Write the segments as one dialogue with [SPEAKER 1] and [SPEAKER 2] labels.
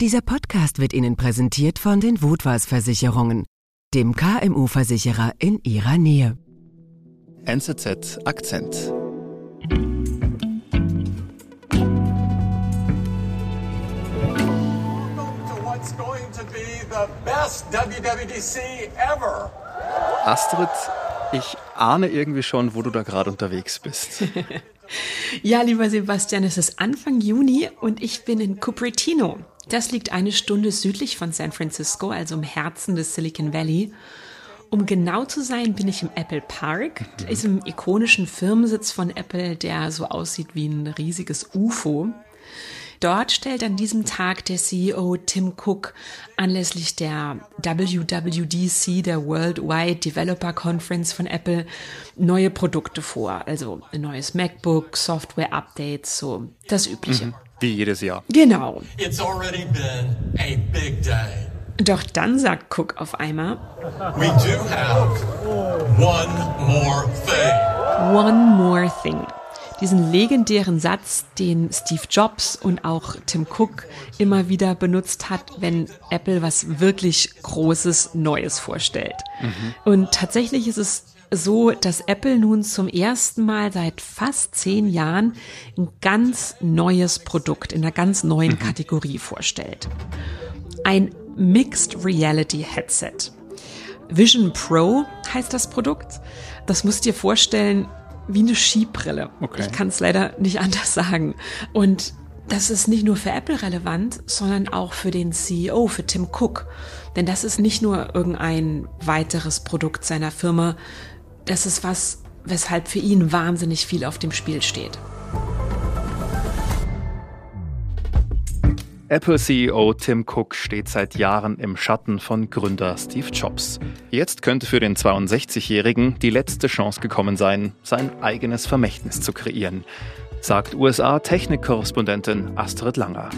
[SPEAKER 1] Dieser Podcast wird Ihnen präsentiert von den Wutwas Versicherungen, dem KMU-Versicherer in Ihrer Nähe.
[SPEAKER 2] NZZ Akzent. Astrid, ich ahne irgendwie schon, wo du da gerade unterwegs bist.
[SPEAKER 3] ja, lieber Sebastian, es ist Anfang Juni und ich bin in Cupertino. Das liegt eine Stunde südlich von San Francisco, also im Herzen des Silicon Valley. Um genau zu sein, bin ich im Apple Park, mhm. diesem ikonischen Firmensitz von Apple, der so aussieht wie ein riesiges UFO. Dort stellt an diesem Tag der CEO Tim Cook anlässlich der WWDC, der Worldwide Developer Conference von Apple, neue Produkte vor. Also ein neues MacBook, Software-Updates, so das Übliche. Mhm.
[SPEAKER 2] Wie jedes Jahr.
[SPEAKER 3] Genau.
[SPEAKER 4] It's already been a big day.
[SPEAKER 3] Doch dann sagt Cook auf einmal,
[SPEAKER 4] We do have one more thing.
[SPEAKER 3] One more thing diesen legendären Satz, den Steve Jobs und auch Tim Cook immer wieder benutzt hat, wenn Apple was wirklich Großes Neues vorstellt. Mhm. Und tatsächlich ist es so, dass Apple nun zum ersten Mal seit fast zehn Jahren ein ganz neues Produkt in einer ganz neuen mhm. Kategorie vorstellt. Ein Mixed Reality Headset. Vision Pro heißt das Produkt. Das musst du dir vorstellen, wie eine Skibrille. Okay. Ich kann es leider nicht anders sagen. Und das ist nicht nur für Apple relevant, sondern auch für den CEO, für Tim Cook. Denn das ist nicht nur irgendein weiteres Produkt seiner Firma. Das ist was, weshalb für ihn wahnsinnig viel auf dem Spiel steht.
[SPEAKER 2] Apple-CEO Tim Cook steht seit Jahren im Schatten von Gründer Steve Jobs. Jetzt könnte für den 62-Jährigen die letzte Chance gekommen sein, sein eigenes Vermächtnis zu kreieren, sagt USA-Technikkorrespondentin Astrid Langer.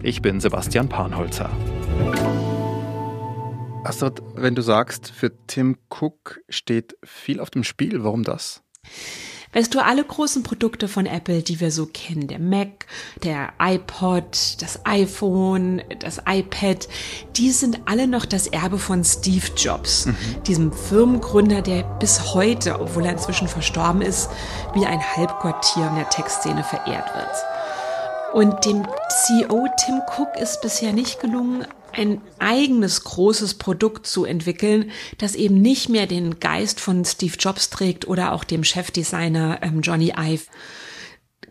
[SPEAKER 2] Ich bin Sebastian Panholzer. Astrid, wenn du sagst, für Tim Cook steht viel auf dem Spiel, warum das?
[SPEAKER 3] Weißt du, alle großen Produkte von Apple, die wir so kennen, der Mac, der iPod, das iPhone, das iPad, die sind alle noch das Erbe von Steve Jobs, mhm. diesem Firmengründer, der bis heute, obwohl er inzwischen verstorben ist, wie ein Halbgott hier in der Textszene verehrt wird. Und dem CEO Tim Cook ist bisher nicht gelungen, ein eigenes großes Produkt zu entwickeln, das eben nicht mehr den Geist von Steve Jobs trägt oder auch dem Chefdesigner ähm, Johnny Ive.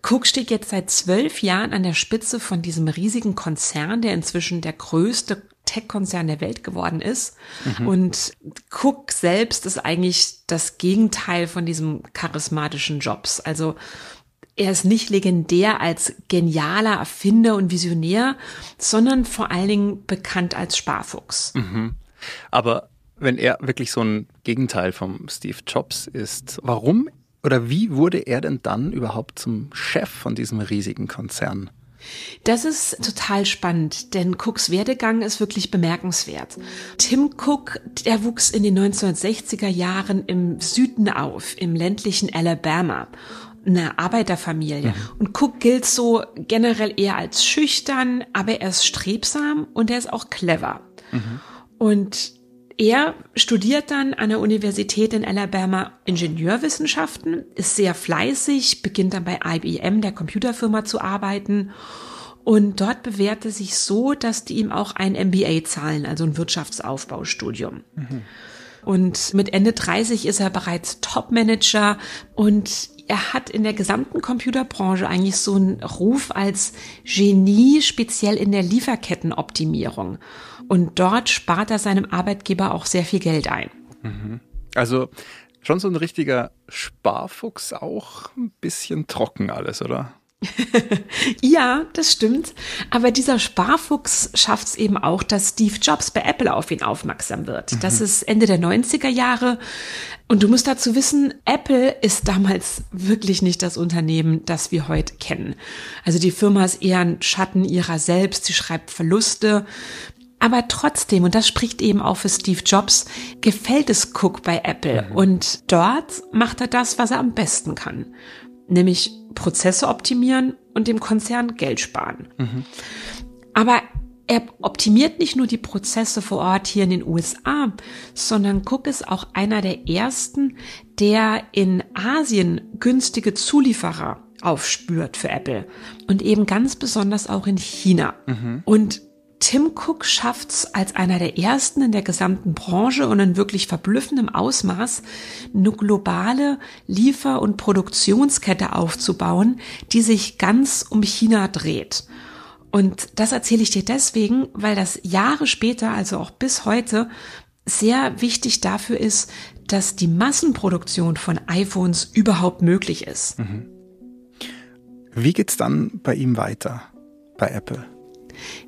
[SPEAKER 3] Cook steht jetzt seit zwölf Jahren an der Spitze von diesem riesigen Konzern, der inzwischen der größte Tech-Konzern der Welt geworden ist. Mhm. Und Cook selbst ist eigentlich das Gegenteil von diesem charismatischen Jobs. Also er ist nicht legendär als genialer Erfinder und Visionär, sondern vor allen Dingen bekannt als Sparfuchs.
[SPEAKER 2] Mhm. Aber wenn er wirklich so ein Gegenteil vom Steve Jobs ist, warum oder wie wurde er denn dann überhaupt zum Chef von diesem riesigen Konzern?
[SPEAKER 3] Das ist total spannend, denn Cooks Werdegang ist wirklich bemerkenswert. Tim Cook, der wuchs in den 1960er Jahren im Süden auf, im ländlichen Alabama eine Arbeiterfamilie. Mhm. Und Cook gilt so generell eher als schüchtern, aber er ist strebsam und er ist auch clever. Mhm. Und er studiert dann an der Universität in Alabama Ingenieurwissenschaften, ist sehr fleißig, beginnt dann bei IBM, der Computerfirma, zu arbeiten. Und dort bewährt er sich so, dass die ihm auch ein MBA zahlen, also ein Wirtschaftsaufbaustudium. Mhm. Und mit Ende 30 ist er bereits Topmanager und er hat in der gesamten Computerbranche eigentlich so einen Ruf als Genie, speziell in der Lieferkettenoptimierung. Und dort spart er seinem Arbeitgeber auch sehr viel Geld ein.
[SPEAKER 2] Mhm. Also schon so ein richtiger Sparfuchs, auch ein bisschen trocken alles, oder?
[SPEAKER 3] ja, das stimmt. Aber dieser Sparfuchs schafft es eben auch, dass Steve Jobs bei Apple auf ihn aufmerksam wird. Mhm. Das ist Ende der 90er Jahre. Und du musst dazu wissen, Apple ist damals wirklich nicht das Unternehmen, das wir heute kennen. Also die Firma ist eher ein Schatten ihrer selbst. Sie schreibt Verluste. Aber trotzdem, und das spricht eben auch für Steve Jobs, gefällt es Cook bei Apple. Mhm. Und dort macht er das, was er am besten kann nämlich Prozesse optimieren und dem Konzern Geld sparen. Mhm. Aber er optimiert nicht nur die Prozesse vor Ort hier in den USA, sondern Cook ist auch einer der ersten, der in Asien günstige Zulieferer aufspürt für Apple und eben ganz besonders auch in China. Mhm. Und Tim Cook schafft es als einer der ersten in der gesamten Branche und in wirklich verblüffendem Ausmaß, eine globale Liefer- und Produktionskette aufzubauen, die sich ganz um China dreht. Und das erzähle ich dir deswegen, weil das Jahre später, also auch bis heute, sehr wichtig dafür ist, dass die Massenproduktion von iPhones überhaupt möglich ist. Mhm.
[SPEAKER 2] Wie geht's dann bei ihm weiter, bei Apple?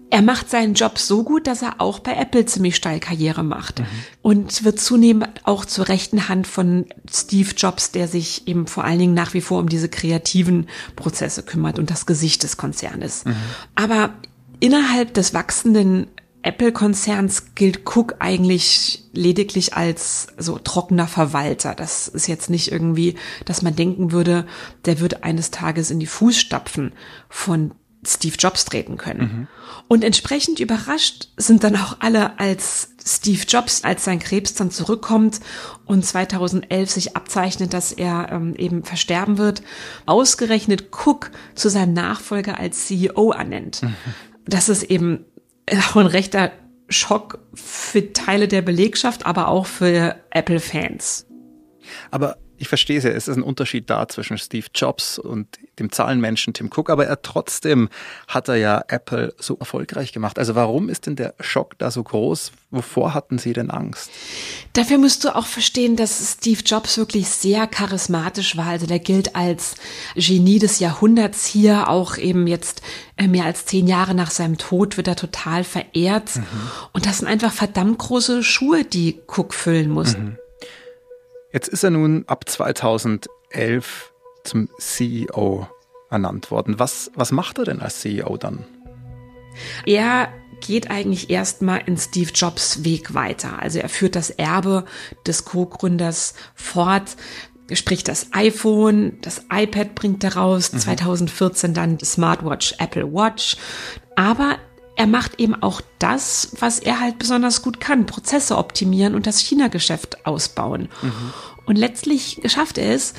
[SPEAKER 3] Er macht seinen Job so gut, dass er auch bei Apple ziemlich steil Karriere macht mhm. und wird zunehmend auch zur rechten Hand von Steve Jobs, der sich eben vor allen Dingen nach wie vor um diese kreativen Prozesse kümmert und das Gesicht des Konzernes. Mhm. Aber innerhalb des wachsenden Apple-Konzerns gilt Cook eigentlich lediglich als so trockener Verwalter. Das ist jetzt nicht irgendwie, dass man denken würde, der wird eines Tages in die Fußstapfen von Steve Jobs treten können. Mhm. Und entsprechend überrascht sind dann auch alle, als Steve Jobs, als sein Krebs dann zurückkommt und 2011 sich abzeichnet, dass er ähm, eben versterben wird, ausgerechnet Cook zu seinem Nachfolger als CEO ernennt. Mhm. Das ist eben auch ein rechter Schock für Teile der Belegschaft, aber auch für Apple-Fans.
[SPEAKER 2] Aber ich verstehe es ja, es ist ein Unterschied da zwischen Steve Jobs und dem Zahlenmenschen Tim Cook, aber er trotzdem hat er ja Apple so erfolgreich gemacht. Also warum ist denn der Schock da so groß? Wovor hatten Sie denn Angst?
[SPEAKER 3] Dafür musst du auch verstehen, dass Steve Jobs wirklich sehr charismatisch war. Also der gilt als Genie des Jahrhunderts hier, auch eben jetzt äh, mehr als zehn Jahre nach seinem Tod wird er total verehrt. Mhm. Und das sind einfach verdammt große Schuhe, die Cook füllen muss. Mhm.
[SPEAKER 2] Jetzt ist er nun ab 2011 zum CEO ernannt worden. Was, was macht er denn als CEO dann?
[SPEAKER 3] Er geht eigentlich erstmal in Steve Jobs Weg weiter. Also er führt das Erbe des Co-Gründers fort. Sprich, das iPhone, das iPad bringt er raus, mhm. 2014 dann Smartwatch Apple Watch. Aber er macht eben auch das, was er halt besonders gut kann, Prozesse optimieren und das China-Geschäft ausbauen. Mhm. Und letztlich schafft er es,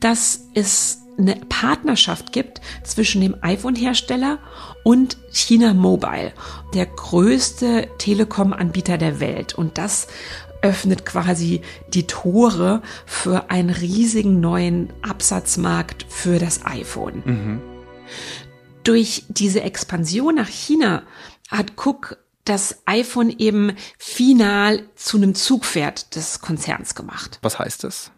[SPEAKER 3] dass es eine Partnerschaft gibt zwischen dem iPhone-Hersteller und China Mobile, der größte Telekom-Anbieter der Welt. Und das öffnet quasi die Tore für einen riesigen neuen Absatzmarkt für das iPhone. Mhm. Durch diese Expansion nach China hat Cook das iPhone eben final zu einem Zugpferd des Konzerns gemacht.
[SPEAKER 2] Was heißt das?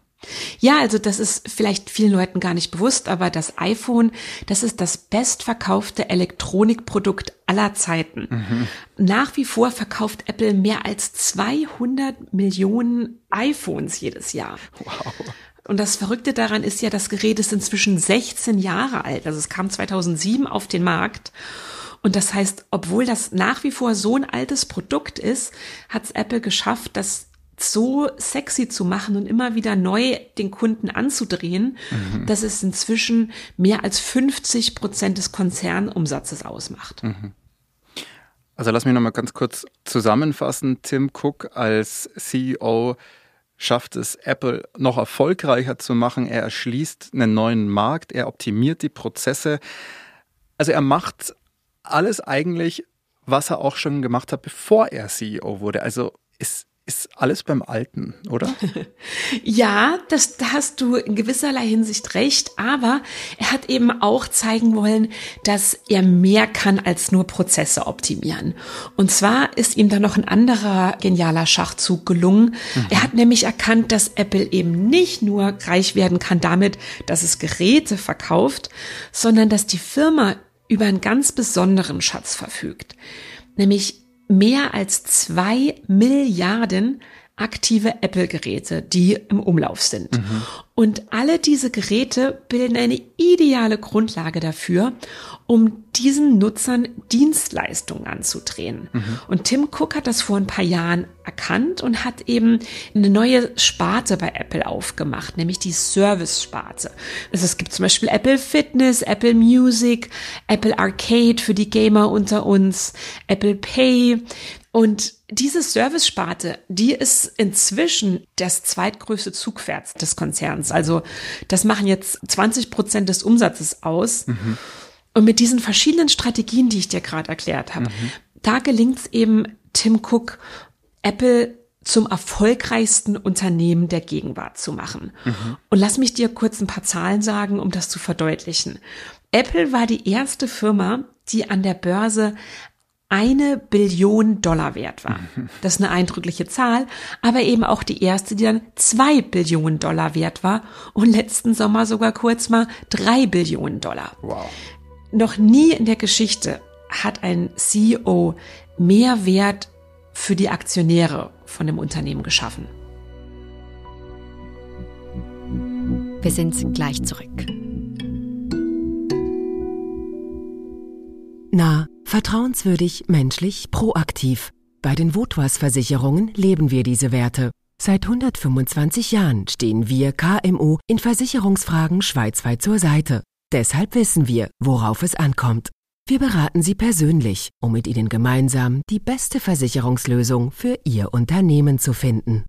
[SPEAKER 3] Ja, also das ist vielleicht vielen Leuten gar nicht bewusst, aber das iPhone, das ist das bestverkaufte Elektronikprodukt aller Zeiten. Mhm. Nach wie vor verkauft Apple mehr als 200 Millionen iPhones jedes Jahr. Wow. Und das Verrückte daran ist ja, das Gerät ist inzwischen 16 Jahre alt. Also es kam 2007 auf den Markt. Und das heißt, obwohl das nach wie vor so ein altes Produkt ist, hat es Apple geschafft, das so sexy zu machen und immer wieder neu den Kunden anzudrehen, mhm. dass es inzwischen mehr als 50 Prozent des Konzernumsatzes ausmacht. Mhm.
[SPEAKER 2] Also lass mich nochmal ganz kurz zusammenfassen. Tim Cook als CEO schafft es, Apple noch erfolgreicher zu machen. Er erschließt einen neuen Markt, er optimiert die Prozesse. Also er macht alles eigentlich, was er auch schon gemacht hat, bevor er CEO wurde. Also ist ist alles beim Alten, oder?
[SPEAKER 3] ja, das, da hast du in gewisserlei Hinsicht recht, aber er hat eben auch zeigen wollen, dass er mehr kann als nur Prozesse optimieren. Und zwar ist ihm da noch ein anderer genialer Schachzug gelungen. Mhm. Er hat nämlich erkannt, dass Apple eben nicht nur reich werden kann damit, dass es Geräte verkauft, sondern dass die Firma über einen ganz besonderen Schatz verfügt. Nämlich mehr als zwei Milliarden aktive Apple-Geräte, die im Umlauf sind. Mhm. Und alle diese Geräte bilden eine ideale Grundlage dafür, um diesen Nutzern Dienstleistungen anzudrehen. Mhm. Und Tim Cook hat das vor ein paar Jahren erkannt und hat eben eine neue Sparte bei Apple aufgemacht, nämlich die Service-Sparte. Also es gibt zum Beispiel Apple Fitness, Apple Music, Apple Arcade für die Gamer unter uns, Apple Pay. Und diese Service-Sparte, die ist inzwischen das zweitgrößte Zugpferd des Konzerns. Also das machen jetzt 20 Prozent des Umsatzes aus. Mhm. Und mit diesen verschiedenen Strategien, die ich dir gerade erklärt habe, mhm. da gelingt es eben Tim Cook, Apple zum erfolgreichsten Unternehmen der Gegenwart zu machen. Mhm. Und lass mich dir kurz ein paar Zahlen sagen, um das zu verdeutlichen. Apple war die erste Firma, die an der Börse eine Billion Dollar wert war. Das ist eine eindrückliche Zahl, aber eben auch die erste, die dann zwei Billionen Dollar wert war und letzten Sommer sogar kurz mal drei Billionen Dollar. Wow. Noch nie in der Geschichte hat ein CEO mehr Wert für die Aktionäre von dem Unternehmen geschaffen.
[SPEAKER 5] Wir sind gleich zurück.
[SPEAKER 1] Na, vertrauenswürdig, menschlich, proaktiv. Bei den Votwas Versicherungen leben wir diese Werte. Seit 125 Jahren stehen wir KMU in Versicherungsfragen schweizweit zur Seite. Deshalb wissen wir, worauf es ankommt. Wir beraten Sie persönlich, um mit Ihnen gemeinsam die beste Versicherungslösung für Ihr Unternehmen zu finden.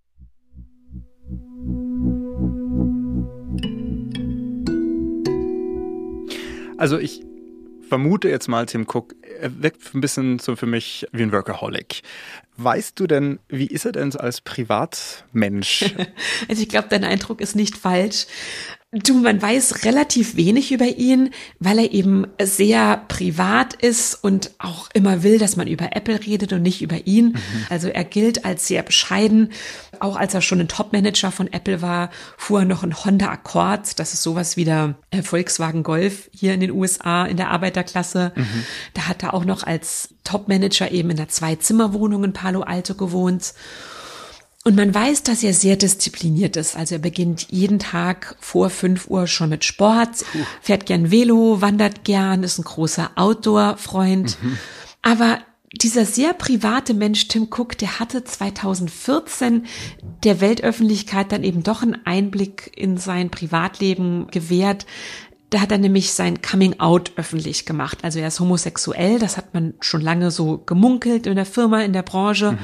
[SPEAKER 2] Also ich vermute jetzt mal, Tim Cook, er wirkt ein bisschen so für mich wie ein Workaholic. Weißt du denn, wie ist er denn als Privatmensch?
[SPEAKER 3] also ich glaube, dein Eindruck ist nicht falsch. Du, man weiß relativ wenig über ihn, weil er eben sehr privat ist und auch immer will, dass man über Apple redet und nicht über ihn. Mhm. Also er gilt als sehr bescheiden. Auch als er schon ein Topmanager von Apple war, fuhr er noch ein Honda Accord. Das ist sowas wie der äh, Volkswagen Golf hier in den USA in der Arbeiterklasse. Mhm. Da hat er auch noch als Topmanager eben in der Zwei-Zimmer-Wohnung in Palo Alto gewohnt. Und man weiß, dass er sehr diszipliniert ist. Also er beginnt jeden Tag vor fünf Uhr schon mit Sport, fährt gern Velo, wandert gern, ist ein großer Outdoor-Freund. Mhm. Aber dieser sehr private Mensch Tim Cook, der hatte 2014 der Weltöffentlichkeit dann eben doch einen Einblick in sein Privatleben gewährt. Da hat er nämlich sein Coming Out öffentlich gemacht. Also er ist homosexuell, das hat man schon lange so gemunkelt in der Firma, in der Branche. Mhm.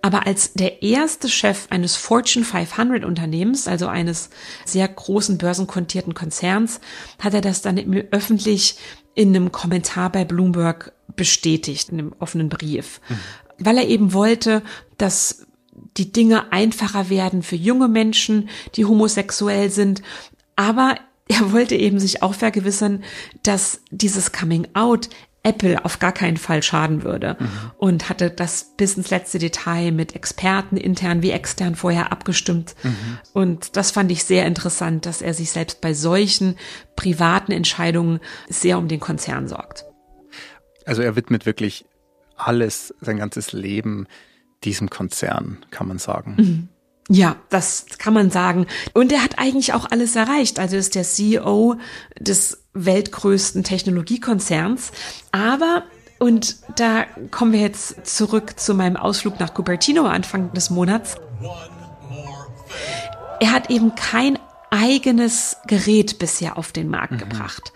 [SPEAKER 3] Aber als der erste Chef eines Fortune 500 Unternehmens, also eines sehr großen börsenkontierten Konzerns, hat er das dann öffentlich in einem Kommentar bei Bloomberg bestätigt, in einem offenen Brief. Mhm. Weil er eben wollte, dass die Dinge einfacher werden für junge Menschen, die homosexuell sind. Aber er wollte eben sich auch vergewissern, dass dieses Coming Out Apple auf gar keinen Fall schaden würde mhm. und hatte das bis ins letzte Detail mit Experten intern wie extern vorher abgestimmt. Mhm. Und das fand ich sehr interessant, dass er sich selbst bei solchen privaten Entscheidungen sehr um den Konzern sorgt.
[SPEAKER 2] Also er widmet wirklich alles, sein ganzes Leben diesem Konzern, kann man sagen.
[SPEAKER 3] Mhm. Ja, das kann man sagen. Und er hat eigentlich auch alles erreicht. Also ist der CEO des weltgrößten Technologiekonzerns. Aber, und da kommen wir jetzt zurück zu meinem Ausflug nach Cupertino Anfang des Monats. Er hat eben kein eigenes Gerät bisher auf den Markt mhm. gebracht.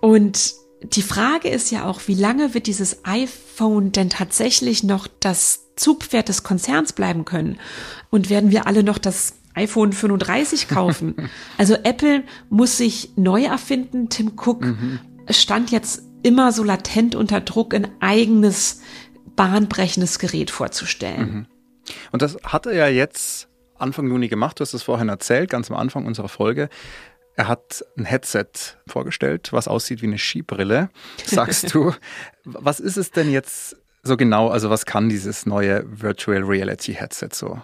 [SPEAKER 3] Und die Frage ist ja auch, wie lange wird dieses iPhone denn tatsächlich noch das Zugpferd des Konzerns bleiben können? Und werden wir alle noch das iPhone 35 kaufen? also Apple muss sich neu erfinden. Tim Cook mhm. stand jetzt immer so latent unter Druck, ein eigenes bahnbrechendes Gerät vorzustellen. Mhm.
[SPEAKER 2] Und das hat er ja jetzt Anfang Juni gemacht. Du hast es vorhin erzählt, ganz am Anfang unserer Folge. Er hat ein Headset vorgestellt, was aussieht wie eine Skibrille. Sagst du, was ist es denn jetzt so genau? Also was kann dieses neue Virtual Reality Headset so?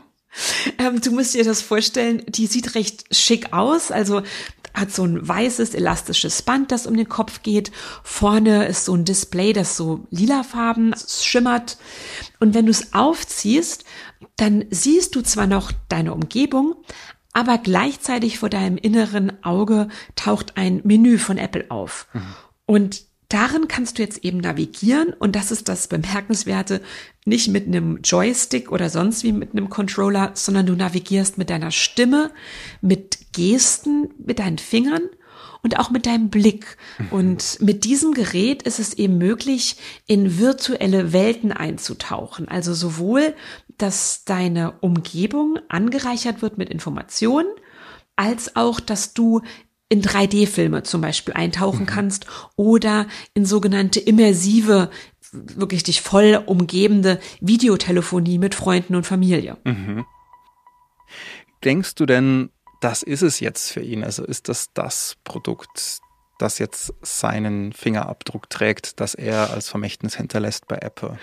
[SPEAKER 3] Ähm, du musst dir das vorstellen, die sieht recht schick aus. Also hat so ein weißes elastisches Band, das um den Kopf geht. Vorne ist so ein Display, das so lilafarben schimmert. Und wenn du es aufziehst, dann siehst du zwar noch deine Umgebung, aber gleichzeitig vor deinem inneren Auge taucht ein Menü von Apple auf. Mhm. Und darin kannst du jetzt eben navigieren und das ist das Bemerkenswerte, nicht mit einem Joystick oder sonst wie mit einem Controller, sondern du navigierst mit deiner Stimme, mit Gesten, mit deinen Fingern und auch mit deinem Blick. Und mit diesem Gerät ist es eben möglich, in virtuelle Welten einzutauchen. Also sowohl, dass deine Umgebung angereichert wird mit Informationen, als auch, dass du in 3D-Filme zum Beispiel eintauchen mhm. kannst oder in sogenannte immersive, wirklich dich voll umgebende Videotelefonie mit Freunden und Familie. Mhm.
[SPEAKER 2] Denkst du denn, das ist es jetzt für ihn? Also ist das das Produkt, das jetzt seinen Fingerabdruck trägt, das er als Vermächtnis hinterlässt bei Apple?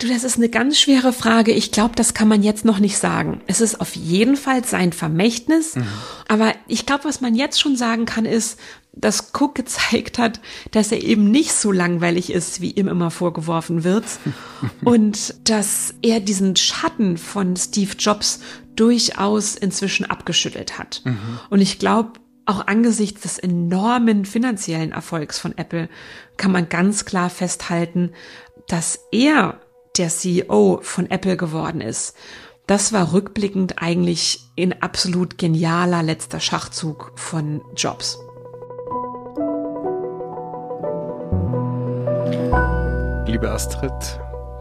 [SPEAKER 3] Du, das ist eine ganz schwere Frage. Ich glaube, das kann man jetzt noch nicht sagen. Es ist auf jeden Fall sein Vermächtnis. Mhm. Aber ich glaube, was man jetzt schon sagen kann, ist, dass Cook gezeigt hat, dass er eben nicht so langweilig ist, wie ihm immer vorgeworfen wird. und dass er diesen Schatten von Steve Jobs durchaus inzwischen abgeschüttelt hat. Mhm. Und ich glaube, auch angesichts des enormen finanziellen Erfolgs von Apple kann man ganz klar festhalten, dass er der CEO von Apple geworden ist. Das war rückblickend eigentlich ein absolut genialer letzter Schachzug von Jobs.
[SPEAKER 2] Liebe Astrid,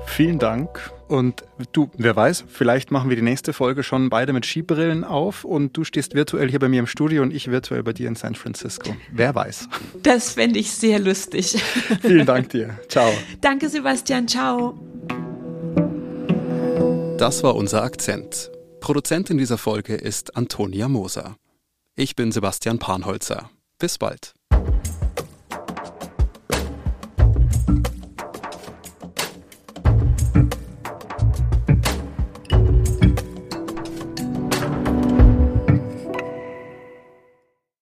[SPEAKER 2] vielen Dank. Und du, wer weiß, vielleicht machen wir die nächste Folge schon beide mit Skibrillen auf und du stehst virtuell hier bei mir im Studio und ich virtuell bei dir in San Francisco. Wer weiß.
[SPEAKER 3] Das fände ich sehr lustig.
[SPEAKER 2] Vielen Dank dir. Ciao.
[SPEAKER 3] Danke, Sebastian. Ciao.
[SPEAKER 2] Das war unser Akzent. Produzentin dieser Folge ist Antonia Moser. Ich bin Sebastian Panholzer. Bis bald.